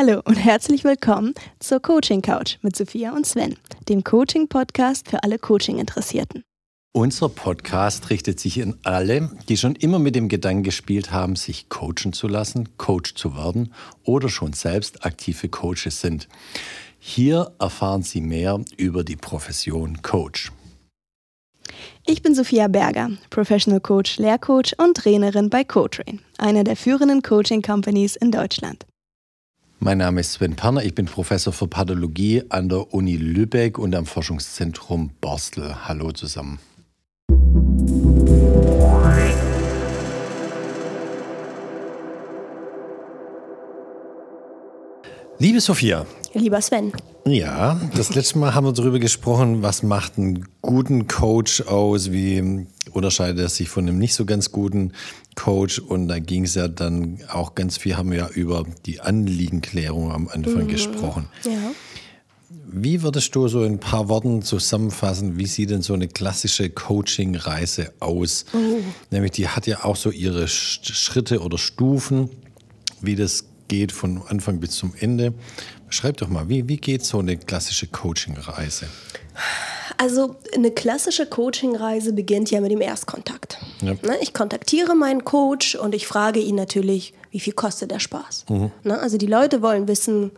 Hallo und herzlich willkommen zur Coaching Couch mit Sophia und Sven, dem Coaching-Podcast für alle Coaching-Interessierten. Unser Podcast richtet sich an alle, die schon immer mit dem Gedanken gespielt haben, sich coachen zu lassen, Coach zu werden oder schon selbst aktive Coaches sind. Hier erfahren Sie mehr über die Profession Coach. Ich bin Sophia Berger, Professional Coach, Lehrcoach und Trainerin bei CoTrain, einer der führenden Coaching Companies in Deutschland. Mein Name ist Sven Perner, ich bin Professor für Pathologie an der Uni Lübeck und am Forschungszentrum Borstel. Hallo zusammen. Liebe Sophia. Lieber Sven. Ja, das letzte Mal haben wir darüber gesprochen, was macht einen guten Coach aus, wie unterscheidet er sich von einem nicht so ganz guten Coach. Und da ging es ja dann auch ganz viel, haben wir ja über die Anliegenklärung am Anfang mhm. gesprochen. Ja. Wie würdest du so in ein paar Worten zusammenfassen, wie sieht denn so eine klassische Coaching-Reise aus? Oh. Nämlich, die hat ja auch so ihre Schritte oder Stufen, wie das geht von Anfang bis zum Ende. Schreib doch mal, wie, wie geht so eine klassische Coaching-Reise? Also eine klassische Coaching-Reise beginnt ja mit dem Erstkontakt. Ja. Ne, ich kontaktiere meinen Coach und ich frage ihn natürlich, wie viel kostet der Spaß. Mhm. Ne, also die Leute wollen wissen,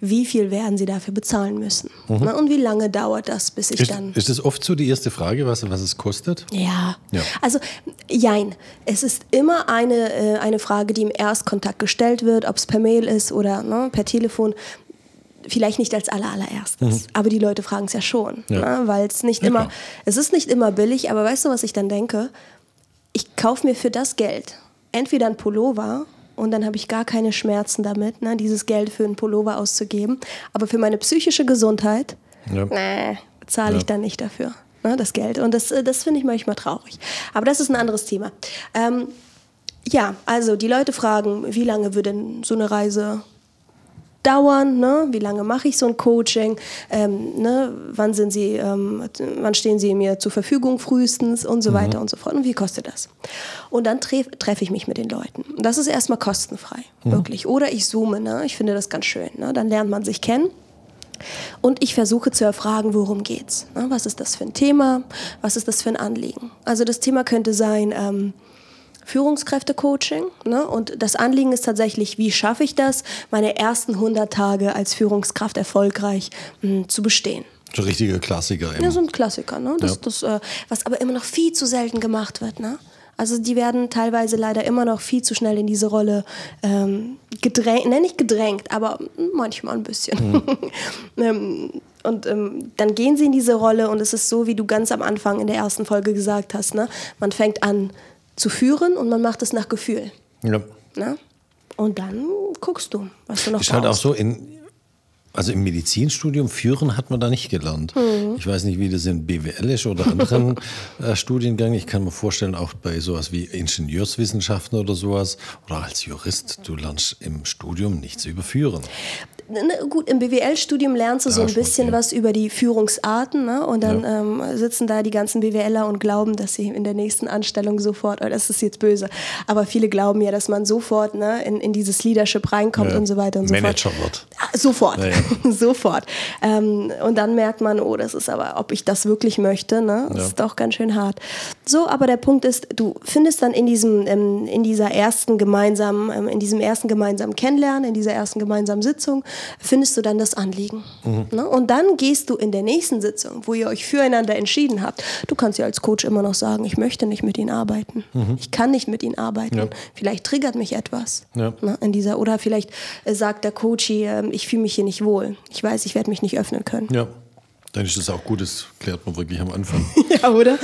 wie viel werden sie dafür bezahlen müssen. Mhm. Ne, und wie lange dauert das, bis ich ist, dann... Ist das oft so die erste Frage, was, was es kostet? Ja. ja. Also, jein. Es ist immer eine, äh, eine Frage, die im Erstkontakt gestellt wird, ob es per Mail ist oder ne, per Telefon vielleicht nicht als aller, allererstes, mhm. aber die Leute fragen es ja schon, ja. ne? weil es nicht ja, immer, klar. es ist nicht immer billig, aber weißt du, was ich dann denke? Ich kaufe mir für das Geld entweder ein Pullover und dann habe ich gar keine Schmerzen damit, ne, dieses Geld für einen Pullover auszugeben. Aber für meine psychische Gesundheit ja. nee, zahle ich ja. dann nicht dafür, ne, das Geld. Und das, das finde ich manchmal traurig. Aber das ist ein anderes Thema. Ähm, ja, also die Leute fragen, wie lange würde denn so eine Reise dauern? Ne? Wie lange mache ich so ein Coaching? Ähm, ne? wann, sind sie, ähm, wann stehen sie mir zur Verfügung frühestens und so mhm. weiter und so fort? Und wie kostet das? Und dann treffe treff ich mich mit den Leuten. Das ist erstmal kostenfrei, mhm. wirklich. Oder ich zoome, ne? ich finde das ganz schön. Ne? Dann lernt man sich kennen. Und ich versuche zu erfragen, worum geht's? Ne? Was ist das für ein Thema? Was ist das für ein Anliegen? Also das Thema könnte sein, ähm, Führungskräfte-Coaching. Ne? Und das Anliegen ist tatsächlich, wie schaffe ich das, meine ersten 100 Tage als Führungskraft erfolgreich mh, hm, zu bestehen. So ein richtiger Klassiker. Eben. Ja, so ein Klassiker. Ne? Das, ja. das, äh, was aber immer noch viel zu selten gemacht wird. Ne? Also die werden teilweise leider immer noch viel zu schnell in diese Rolle ähm, gedrängt, nenne ich gedrängt, aber manchmal ein bisschen. Mhm. ähm, und ähm, dann gehen sie in diese Rolle und es ist so, wie du ganz am Anfang in der ersten Folge gesagt hast, ne? man fängt an, zu führen und man macht es nach Gefühl. Ja. Na? Und dann guckst du, was du noch Ist brauchst. halt auch so, in, also im Medizinstudium führen hat man da nicht gelernt. Mhm. Ich weiß nicht, wie das in BWL ist oder anderen äh, Studiengängen. Ich kann mir vorstellen, auch bei sowas wie Ingenieurswissenschaften oder sowas oder als Jurist, du lernst im Studium nichts über Führen. Ne, gut, im BWL-Studium lernst du ja, so ein bisschen was über die Führungsarten ne? und dann ja. ähm, sitzen da die ganzen BWLer und glauben, dass sie in der nächsten Anstellung sofort, oh, das ist jetzt böse, aber viele glauben ja, dass man sofort ne, in, in dieses Leadership reinkommt ja. und so weiter und Manager so fort. wird. Ah, sofort, sofort. Ähm, und dann merkt man, oh, das ist aber, ob ich das wirklich möchte, ne? das ist doch ganz schön hart. So, aber der Punkt ist, du findest dann in diesem, ähm, in dieser ersten gemeinsamen, ähm, in diesem ersten gemeinsamen Kennenlernen, in dieser ersten gemeinsamen Sitzung, findest du dann das Anliegen. Mhm. Ne? Und dann gehst du in der nächsten Sitzung, wo ihr euch füreinander entschieden habt. Du kannst ja als Coach immer noch sagen, ich möchte nicht mit ihnen arbeiten. Mhm. Ich kann nicht mit ihnen arbeiten. Ja. Vielleicht triggert mich etwas. Ja. Ne, in dieser, oder vielleicht äh, sagt der Coach, äh, ich fühle mich hier nicht wohl. Ich weiß, ich werde mich nicht öffnen können. Ja. Dann ist das auch gut, das klärt man wirklich am Anfang. ja, oder?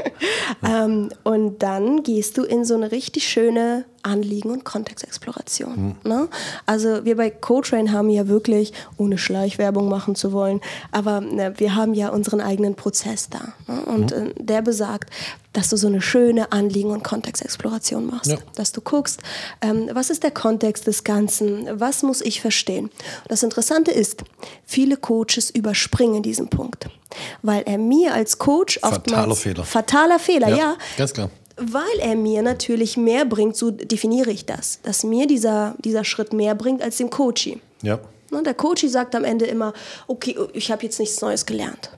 ähm, und dann gehst du in so eine richtig schöne Anliegen- und Kontextexploration. Mhm. Ne? Also wir bei CoTrain haben ja wirklich, ohne Schleichwerbung machen zu wollen, aber ne, wir haben ja unseren eigenen Prozess da. Ne? Und mhm. äh, der besagt, dass du so eine schöne Anliegen- und Kontextexploration machst. Ja. Dass du guckst, ähm, was ist der Kontext des Ganzen, was muss ich verstehen. Und das Interessante ist, viele Coaches überspringen diesen Punkt, weil er mir als Coach oftmals... Fataler Fehler. Fataler Fehler, ja. ja. Ganz klar weil er mir natürlich mehr bringt, so definiere ich das, dass mir dieser, dieser Schritt mehr bringt als dem Coachie. Ja. Ne, der Coach sagt am Ende immer, okay, ich habe jetzt nichts Neues gelernt.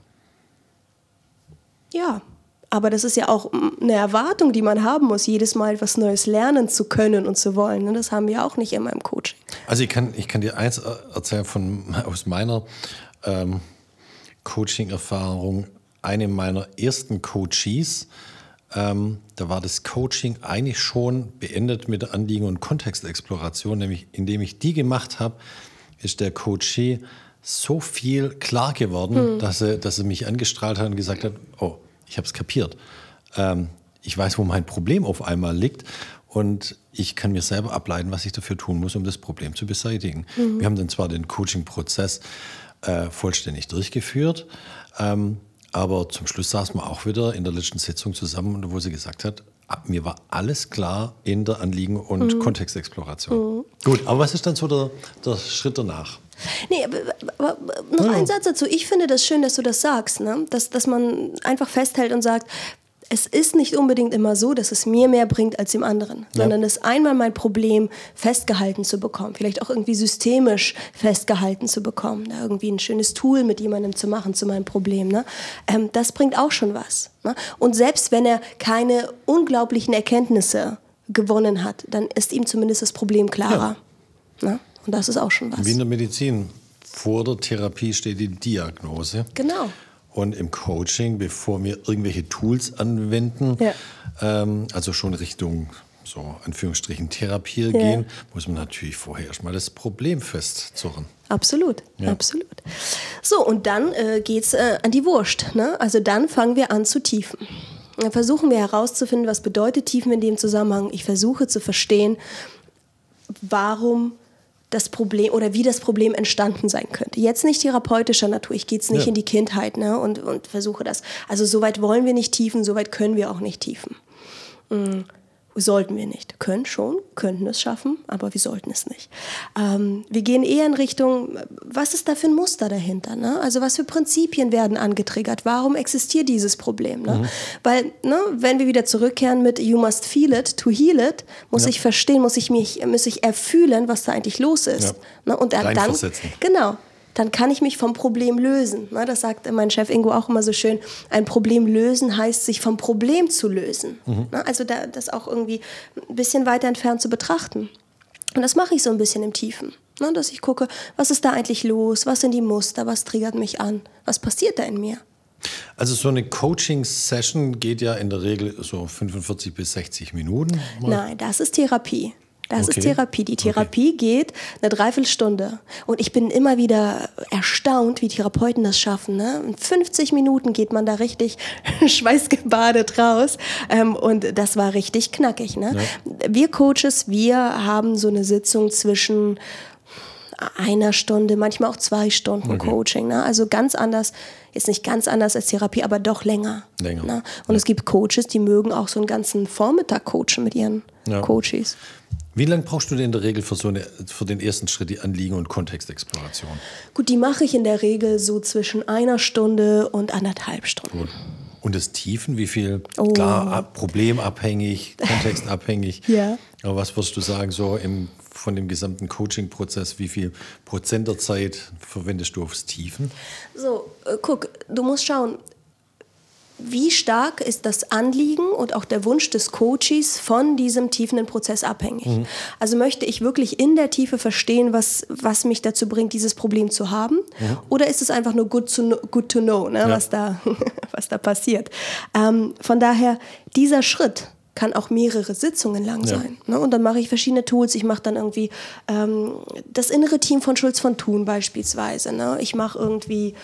Ja, aber das ist ja auch eine Erwartung, die man haben muss, jedes Mal etwas Neues lernen zu können und zu wollen. Und ne, das haben wir auch nicht immer im Coaching. Also ich kann, ich kann dir eins erzählen von, aus meiner ähm, Coaching-Erfahrung. Eine meiner ersten Coaches, ähm, da war das Coaching eigentlich schon beendet mit Anliegen- und Kontextexploration, nämlich indem ich die gemacht habe, ist der Coachee so viel klar geworden, mhm. dass, er, dass er mich angestrahlt hat und gesagt hat, oh, ich habe es kapiert. Ähm, ich weiß, wo mein Problem auf einmal liegt und ich kann mir selber ableiten, was ich dafür tun muss, um das Problem zu beseitigen. Mhm. Wir haben dann zwar den Coaching-Prozess äh, vollständig durchgeführt, ähm, aber zum Schluss saßen wir auch wieder in der letzten Sitzung zusammen, wo sie gesagt hat, mir war alles klar in der Anliegen- und mhm. Kontextexploration. Mhm. Gut, aber was ist dann so der, der Schritt danach? Nee, aber, aber noch ja. ein Satz dazu. Ich finde das schön, dass du das sagst, ne? dass, dass man einfach festhält und sagt, es ist nicht unbedingt immer so, dass es mir mehr bringt als dem anderen, ja. sondern es einmal mein Problem festgehalten zu bekommen, vielleicht auch irgendwie systemisch festgehalten zu bekommen, da irgendwie ein schönes Tool mit jemandem zu machen zu meinem Problem. Ne? Ähm, das bringt auch schon was. Ne? Und selbst wenn er keine unglaublichen Erkenntnisse gewonnen hat, dann ist ihm zumindest das Problem klarer. Ja. Ne? Und das ist auch schon was. Wie in der Medizin. Vor der Therapie steht die Diagnose. Genau. Und im Coaching, bevor wir irgendwelche Tools anwenden, ja. ähm, also schon Richtung so Anführungsstrichen Therapie ja. gehen, muss man natürlich vorher erstmal das Problem festzurren. Absolut, ja. absolut. So, und dann äh, geht es äh, an die Wurst. Ne? Also dann fangen wir an zu tiefen. Dann versuchen wir herauszufinden, was bedeutet Tiefen in dem Zusammenhang. Ich versuche zu verstehen, warum das Problem oder wie das Problem entstanden sein könnte. Jetzt nicht therapeutischer Natur, ich gehe jetzt nicht ja. in die Kindheit ne, und, und versuche das. Also so weit wollen wir nicht tiefen, so weit können wir auch nicht tiefen. Mhm. Sollten wir nicht. Können schon, könnten es schaffen, aber wir sollten es nicht. Ähm, wir gehen eher in Richtung, was ist da für ein Muster dahinter? Ne? Also was für Prinzipien werden angetriggert? Warum existiert dieses Problem? Ne? Mhm. Weil, ne, wenn wir wieder zurückkehren mit You must feel it to heal it, muss ja. ich verstehen, muss ich mich, muss ich erfühlen, was da eigentlich los ist. Ja. Ne? Und dann, genau, dann kann ich mich vom Problem lösen. Ne, das sagt mein Chef Ingo auch immer so schön. Ein Problem lösen heißt, sich vom Problem zu lösen. Mhm. Ne, also das auch irgendwie ein bisschen weiter entfernt zu betrachten. Und das mache ich so ein bisschen im Tiefen. Ne, dass ich gucke, was ist da eigentlich los? Was sind die Muster? Was triggert mich an? Was passiert da in mir? Also so eine Coaching-Session geht ja in der Regel so 45 bis 60 Minuten. Nein, das ist Therapie. Das okay. ist Therapie. Die Therapie okay. geht eine Dreiviertelstunde. Und ich bin immer wieder erstaunt, wie Therapeuten das schaffen. Ne? In 50 Minuten geht man da richtig schweißgebadet raus. Ähm, und das war richtig knackig. Ne? Ja. Wir Coaches, wir haben so eine Sitzung zwischen einer Stunde, manchmal auch zwei Stunden okay. Coaching. Ne? Also ganz anders, jetzt nicht ganz anders als Therapie, aber doch länger. Länger. Ne? Und ja. es gibt Coaches, die mögen auch so einen ganzen Vormittag coachen mit ihren ja. Coaches. Wie lange brauchst du denn in der Regel für, so eine, für den ersten Schritt, die Anliegen- und Kontextexploration? Gut, die mache ich in der Regel so zwischen einer Stunde und anderthalb Stunden. Gut. Und das Tiefen, wie viel? Oh. Klar, problemabhängig, kontextabhängig. ja. Aber was würdest du sagen, so im, von dem gesamten Coaching-Prozess, wie viel Prozent der Zeit verwendest du aufs Tiefen? So, äh, guck, du musst schauen, wie stark ist das Anliegen und auch der Wunsch des Coaches von diesem tiefenden Prozess abhängig? Mhm. Also möchte ich wirklich in der Tiefe verstehen, was, was mich dazu bringt, dieses Problem zu haben? Mhm. Oder ist es einfach nur good to know, good to know ne, ja. was, da, was da passiert? Ähm, von daher, dieser Schritt, kann auch mehrere Sitzungen lang ja. sein. Ne? Und dann mache ich verschiedene Tools. Ich mache dann irgendwie ähm, das innere Team von Schulz von Thun beispielsweise. Ne? Ich mache irgendwie,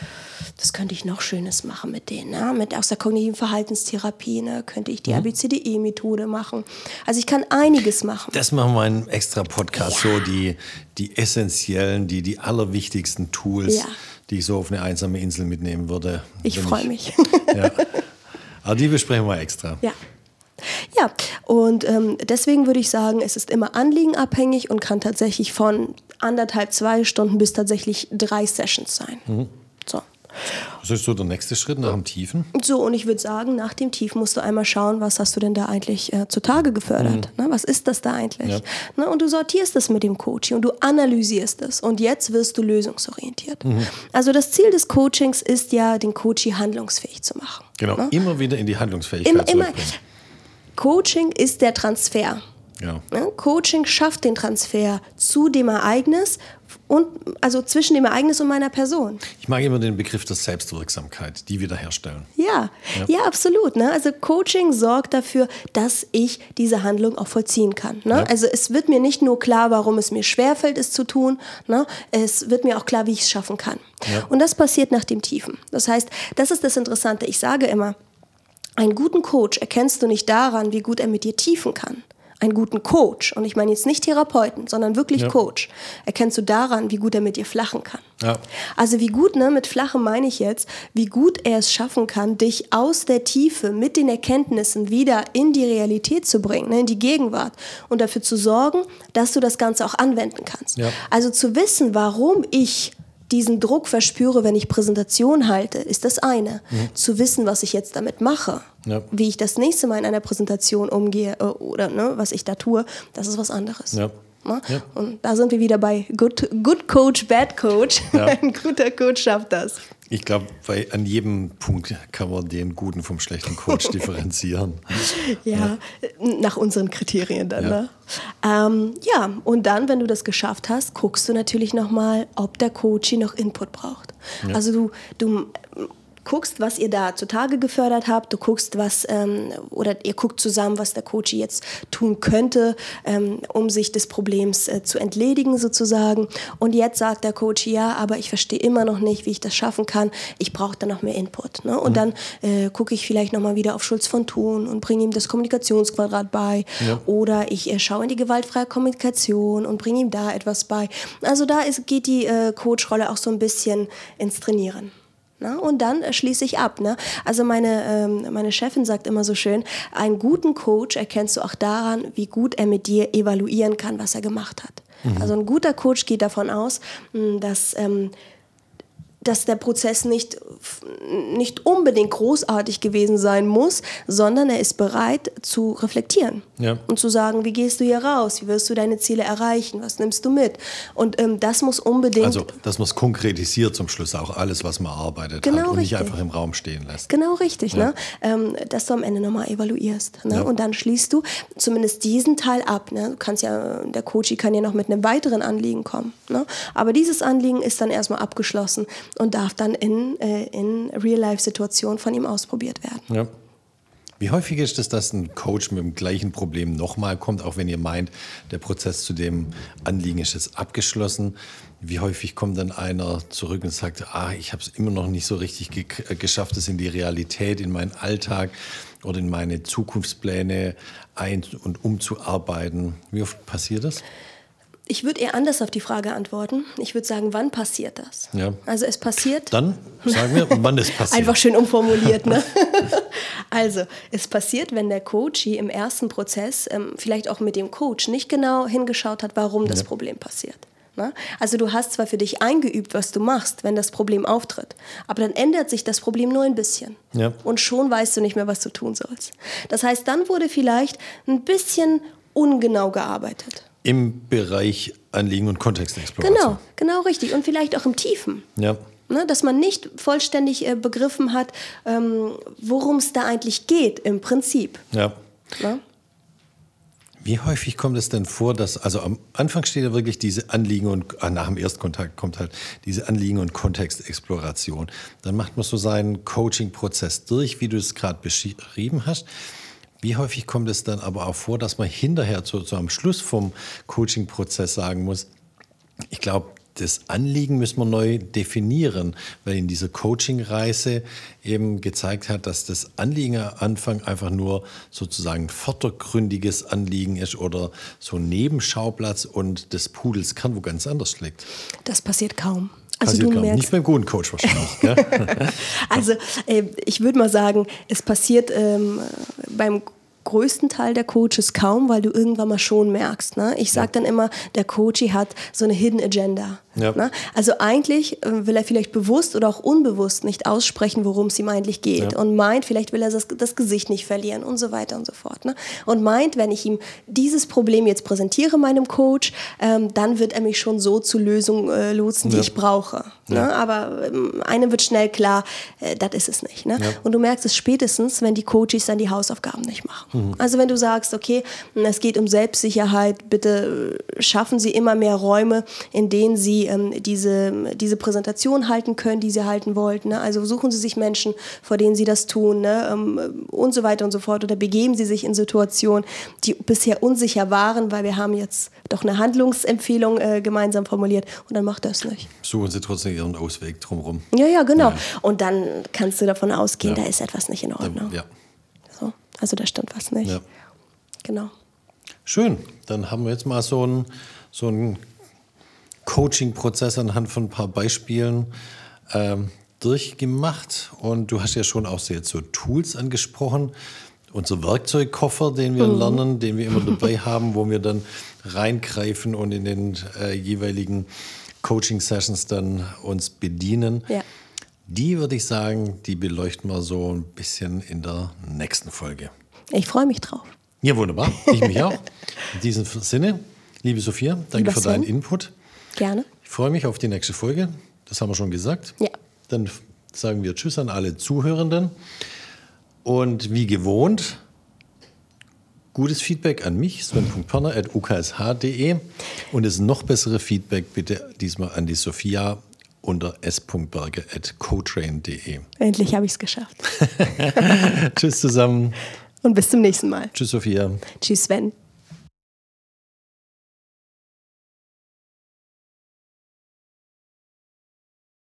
das könnte ich noch Schönes machen mit denen. Ne? Mit, aus der kognitiven Verhaltenstherapie ne? könnte ich die mhm. ABCDE-Methode machen. Also ich kann einiges machen. Das machen wir in einem extra Podcast, ja. so die, die essentiellen, die, die allerwichtigsten Tools, ja. die ich so auf eine einsame Insel mitnehmen würde. Ich freue mich. Ja. Aber die besprechen wir extra. Ja. Ja, und ähm, deswegen würde ich sagen, es ist immer anliegenabhängig und kann tatsächlich von anderthalb, zwei Stunden bis tatsächlich drei Sessions sein. Mhm. So. Das ist so der nächste Schritt nach dem Tiefen. So, und ich würde sagen, nach dem Tiefen musst du einmal schauen, was hast du denn da eigentlich äh, zutage gefördert? Mhm. Ne, was ist das da eigentlich? Ja. Ne, und du sortierst es mit dem Coaching und du analysierst es. Und jetzt wirst du lösungsorientiert. Mhm. Also das Ziel des Coachings ist ja, den Coachie handlungsfähig zu machen. Genau, ne? immer wieder in die Handlungsfähigkeit immer, immer. Coaching ist der Transfer. Ja. Coaching schafft den Transfer zu dem Ereignis und also zwischen dem Ereignis und meiner Person. Ich mag immer den Begriff der Selbstwirksamkeit, die wiederherstellen. Ja, ja, ja absolut. Ne? Also Coaching sorgt dafür, dass ich diese Handlung auch vollziehen kann. Ne? Ja. Also es wird mir nicht nur klar, warum es mir schwerfällt, es zu tun. Ne? Es wird mir auch klar, wie ich es schaffen kann. Ja. Und das passiert nach dem Tiefen. Das heißt, das ist das Interessante. Ich sage immer, einen guten Coach erkennst du nicht daran, wie gut er mit dir tiefen kann einen guten Coach, und ich meine jetzt nicht Therapeuten, sondern wirklich ja. Coach, erkennst du daran, wie gut er mit dir flachen kann. Ja. Also wie gut, ne, mit flachen meine ich jetzt, wie gut er es schaffen kann, dich aus der Tiefe mit den Erkenntnissen wieder in die Realität zu bringen, ne, in die Gegenwart und dafür zu sorgen, dass du das Ganze auch anwenden kannst. Ja. Also zu wissen, warum ich diesen Druck verspüre, wenn ich Präsentation halte, ist das eine. Mhm. Zu wissen, was ich jetzt damit mache, ja. wie ich das nächste Mal in einer Präsentation umgehe äh, oder ne, was ich da tue, das ist was anderes. Ja. Ja. Und da sind wir wieder bei Good, good Coach, Bad Coach. Ein guter Coach schafft das. Ich glaube, an jedem Punkt kann man den guten vom schlechten Coach differenzieren. ja, ja, nach unseren Kriterien dann. Ja. Ne? Ähm, ja, und dann, wenn du das geschafft hast, guckst du natürlich nochmal, ob der Coach noch Input braucht. Ja. Also du, du guckst, was ihr da zutage gefördert habt, du guckst, was, ähm, oder ihr guckt zusammen, was der Coach jetzt tun könnte, ähm, um sich des Problems äh, zu entledigen sozusagen. Und jetzt sagt der Coach, ja, aber ich verstehe immer noch nicht, wie ich das schaffen kann. Ich brauche da noch mehr Input. Ne? Und mhm. dann äh, gucke ich vielleicht nochmal wieder auf Schulz von Thun und bringe ihm das Kommunikationsquadrat bei. Ja. Oder ich äh, schaue in die gewaltfreie Kommunikation und bringe ihm da etwas bei. Also da ist, geht die äh, Coach-Rolle auch so ein bisschen ins Trainieren. Ne? Und dann äh, schließe ich ab. Ne? Also meine, ähm, meine Chefin sagt immer so schön, einen guten Coach erkennst du auch daran, wie gut er mit dir evaluieren kann, was er gemacht hat. Mhm. Also ein guter Coach geht davon aus, dass ähm, dass der Prozess nicht, nicht unbedingt großartig gewesen sein muss, sondern er ist bereit zu reflektieren ja. und zu sagen, wie gehst du hier raus, wie wirst du deine Ziele erreichen, was nimmst du mit. Und ähm, das muss unbedingt... Also, dass man es konkretisiert zum Schluss, auch alles, was man arbeitet genau halt, und richtig. nicht einfach im Raum stehen lässt. Genau richtig, ja. ne? Ähm, dass du am Ende nochmal evaluierst. Ne? Ja. Und dann schließt du zumindest diesen Teil ab. Ne? Du kannst ja, der Coach kann ja noch mit einem weiteren Anliegen kommen. Ne? Aber dieses Anliegen ist dann erstmal abgeschlossen und darf dann in, äh, in Real-Life-Situationen von ihm ausprobiert werden. Ja. Wie häufig ist es, dass ein Coach mit dem gleichen Problem nochmal kommt, auch wenn ihr meint, der Prozess zu dem Anliegen ist jetzt abgeschlossen? Wie häufig kommt dann einer zurück und sagt, ah, ich habe es immer noch nicht so richtig ge geschafft, es in die Realität, in meinen Alltag oder in meine Zukunftspläne ein- und umzuarbeiten? Wie oft passiert das? Ich würde eher anders auf die Frage antworten. Ich würde sagen, wann passiert das? Ja. Also es passiert. Dann sagen wir, wann es passiert. Einfach schön umformuliert, ne? also es passiert, wenn der Coach im ersten Prozess ähm, vielleicht auch mit dem Coach nicht genau hingeschaut hat, warum ja. das Problem passiert. Ne? Also du hast zwar für dich eingeübt, was du machst, wenn das Problem auftritt, aber dann ändert sich das Problem nur ein bisschen. Ja. Und schon weißt du nicht mehr, was du tun sollst. Das heißt, dann wurde vielleicht ein bisschen ungenau gearbeitet. Im Bereich Anliegen und Kontextexploration. Genau, genau richtig. Und vielleicht auch im Tiefen. Ja. Ne, dass man nicht vollständig äh, begriffen hat, ähm, worum es da eigentlich geht im Prinzip. Ja. Ne? Wie häufig kommt es denn vor, dass, also am Anfang steht ja wirklich diese Anliegen und, ah, nach dem Erstkontakt kommt halt diese Anliegen und Kontextexploration. Dann macht man so seinen Coaching-Prozess durch, wie du es gerade beschrieben hast. Wie häufig kommt es dann aber auch vor, dass man hinterher zu, zu am Schluss vom Coaching-Prozess sagen muss, ich glaube, das Anliegen müssen wir neu definieren, weil in dieser Coaching-Reise eben gezeigt hat, dass das Anliegen am Anfang einfach nur sozusagen vordergründiges Anliegen ist oder so ein Nebenschauplatz und des Pudels Kern wo ganz anders liegt. Das passiert kaum. Also passiert du merkst, nicht beim guten Coach wahrscheinlich. also äh, ich würde mal sagen, es passiert ähm, beim größten Teil der Coaches kaum, weil du irgendwann mal schon merkst. Ne? Ich sage dann immer, der Coach hat so eine Hidden Agenda. Ja. Ne? Also eigentlich äh, will er vielleicht bewusst oder auch unbewusst nicht aussprechen, worum es ihm eigentlich geht. Ja. Und meint, vielleicht will er das, das Gesicht nicht verlieren und so weiter und so fort. Ne? Und meint, wenn ich ihm dieses Problem jetzt präsentiere, meinem Coach, ähm, dann wird er mich schon so zur Lösung äh, lotsen, die Ja. ich brauche. Ne? Aber ähm, einem wird schnell klar, äh, das ist es nicht. Ne? Und du merkst es spätestens, wenn die Coaches dann die Hausaufgaben nicht machen. Also wenn du sagst, okay, es geht um Selbstsicherheit, bitte äh, schaffen Sie immer mehr Räume, in denen Sie ähm, diese, diese Präsentation halten können, die Sie halten wollten. Ne? Also suchen Sie sich Menschen, vor denen Sie das tun ne? ähm, und so weiter und so fort. Oder begeben Sie sich in Situationen, die bisher unsicher waren, weil wir haben jetzt doch eine Handlungsempfehlung äh, gemeinsam formuliert und dann macht das nicht. Suchen Sie trotzdem Ihren Ausweg drumherum. Ja, ja, genau. Ja. Und dann kannst du davon ausgehen, Ja. da ist etwas nicht in Ordnung. Ja. So. Also da stimmt was nicht. Ja. Genau. Schön. Dann haben wir jetzt mal so einen so einen Coaching-Prozess anhand von ein paar Beispielen ähm, durchgemacht. Und du hast ja schon auch so jetzt so Tools angesprochen. Unser Werkzeugkoffer, den wir lernen, den wir immer dabei haben, wo wir dann reingreifen und in den äh, jeweiligen Coaching-Sessions dann uns bedienen. Ja. Die würde ich sagen, die beleuchten wir so ein bisschen in der nächsten Folge. Ich freue mich drauf. Ja, wunderbar. Ich mich auch. In diesem Sinne, liebe Sophia, danke Lieber für deinen Sven. Input. Gerne. Ich freue mich auf die nächste Folge. Das haben wir schon gesagt. Ja. Dann sagen wir Tschüss an alle Zuhörenden. Und wie gewohnt, gutes Feedback an mich, sven.perner.uksh.de. Und das noch bessere Feedback bitte diesmal an die Sophia unter s.berger.cotrain.de. Endlich habe ich es geschafft. Tschüss zusammen. Und bis zum nächsten Mal. Tschüss, Sophia. Tschüss, Sven.